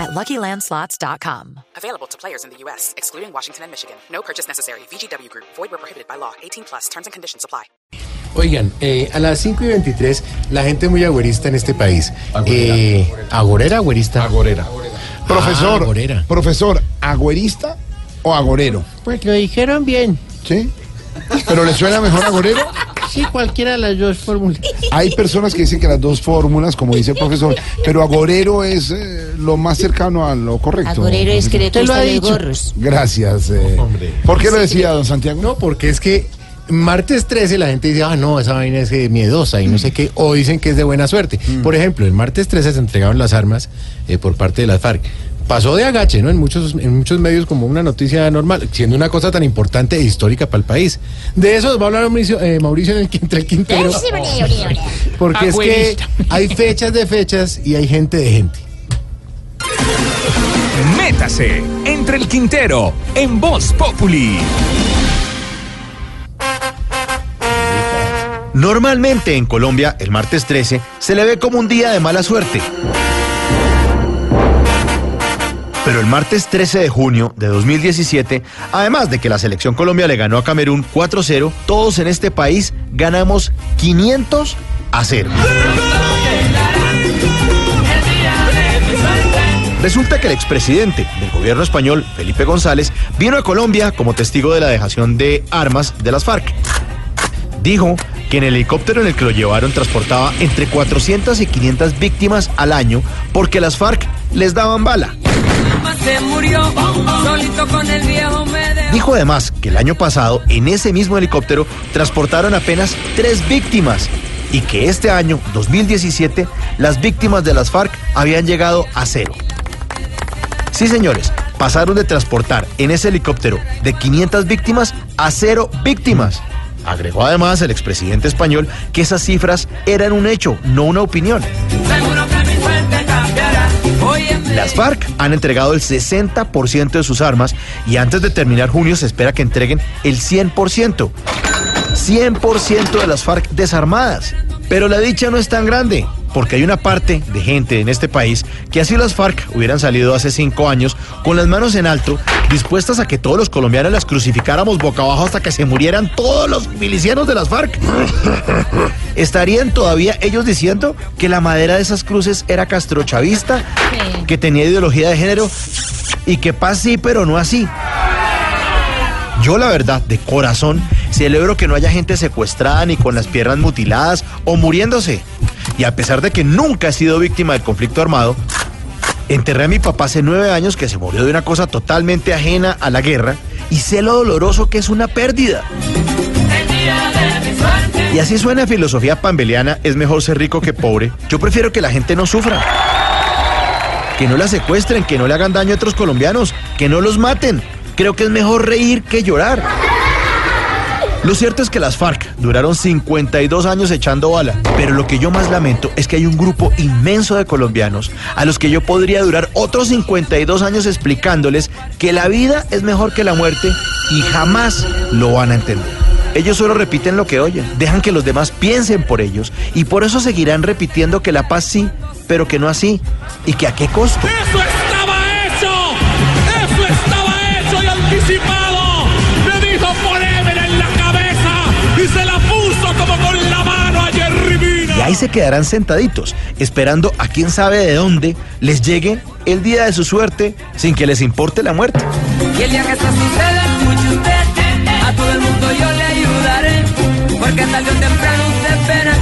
at LuckyLandSlots.com. Available to players in the U.S., excluding Washington and Michigan. No purchase necessary. VGW Group. Void where prohibited by law. 18 plus. Terms and conditions apply. Oigan, eh, a las 5 y 23, la gente muy agüerista en este país. Eh, ¿Agorera, agüerista? Agorera. Profesor, Ah, agorera. profesor, ¿agüerista o agorero? Pues lo dijeron bien. ¿Sí? ¿Pero le suena mejor agorero? Sí, cualquiera de las dos fórmulas. Hay personas que dicen que las dos fórmulas, como dice el profesor, pero agorero es eh, lo más cercano a lo correcto. Agorero es los dicho. gorros. Gracias. eh. ¿Por qué lo decía, don Santiago? No, porque es que martes 13 la gente dice, ah, no, esa vaina es eh, miedosa y no sé qué, o dicen que es de buena suerte. Por ejemplo, el martes 13 se entregaron las armas eh, por parte de las FARC. Pasó de agache, ¿no? En muchos, en muchos medios como una noticia normal, siendo una cosa tan importante e histórica para el país. De eso va a hablar Mauricio, eh, Mauricio en el, entre el Quintero. Porque es que hay fechas de fechas y hay gente de gente. Métase entre el Quintero en Voz Populi. Normalmente en Colombia, el martes 13 se le ve como un día de mala suerte. Pero el martes 13 de junio de 2017, además de que la selección Colombia le ganó a Camerún 4-0, todos en este país ganamos 500 a 0. Resulta que el expresidente del gobierno español, Felipe González, vino a Colombia como testigo de la dejación de armas de las FARC. Dijo que en el helicóptero en el que lo llevaron transportaba entre 400 y 500 víctimas al año porque las FARC les daban bala. Se murió solito con el viejo Medeo. Dijo además que el año pasado en ese mismo helicóptero transportaron apenas tres víctimas y que este año, 2017, las víctimas de las FARC habían llegado a cero. Sí, señores, pasaron de transportar en ese helicóptero de 500 víctimas a cero víctimas. Agregó además el expresidente español que esas cifras eran un hecho, no una opinión. Seguro Las FARC han entregado el 60% de sus armas y antes de terminar junio se espera que entreguen el 100%. 100% de las FARC desarmadas. Pero la dicha no es tan grande, porque hay una parte de gente en este país que así las FARC hubieran salido hace cinco años con las manos en alto, dispuestas a que todos los colombianos las crucificáramos boca abajo hasta que se murieran todos los milicianos de las FARC. ¿Estarían todavía ellos diciendo que la madera de esas cruces era castrochavista, que tenía ideología de género y que paz sí, pero no así? Yo la verdad, de corazón, celebro que no haya gente secuestrada ni con las piernas mutiladas o muriéndose. Y a pesar de que nunca he sido víctima del conflicto armado, enterré a mi papá hace nueve años que se murió de una cosa totalmente ajena a la guerra y sé lo doloroso que es una pérdida. Y así suena filosofía pambeliana, es mejor ser rico que pobre. Yo prefiero que la gente no sufra. Que no la secuestren, que no le hagan daño a otros colombianos, que no los maten. Creo que es mejor reír que llorar. Lo cierto es que las FARC duraron 52 años echando bala, pero lo que yo más lamento es que hay un grupo inmenso de colombianos a los que yo podría durar otros 52 años explicándoles que la vida es mejor que la muerte y jamás lo van a entender. Ellos solo repiten lo que oyen, dejan que los demás piensen por ellos y por eso seguirán repitiendo que la paz sí, pero que no así y que a qué costo. ¡Eso estaba hecho! ¡Eso estaba hecho y anticipado! Me dijo ponémela en la cabeza y se la puso como con la mano a Jerry Mina. Y ahí se quedarán sentaditos, esperando a quién sabe de dónde les llegue el día de su suerte sin que les importe la muerte. Y el día que esto suceda, escuche usted, a todo el mundo yo le ayudaré, porque tarde o temprano usted verá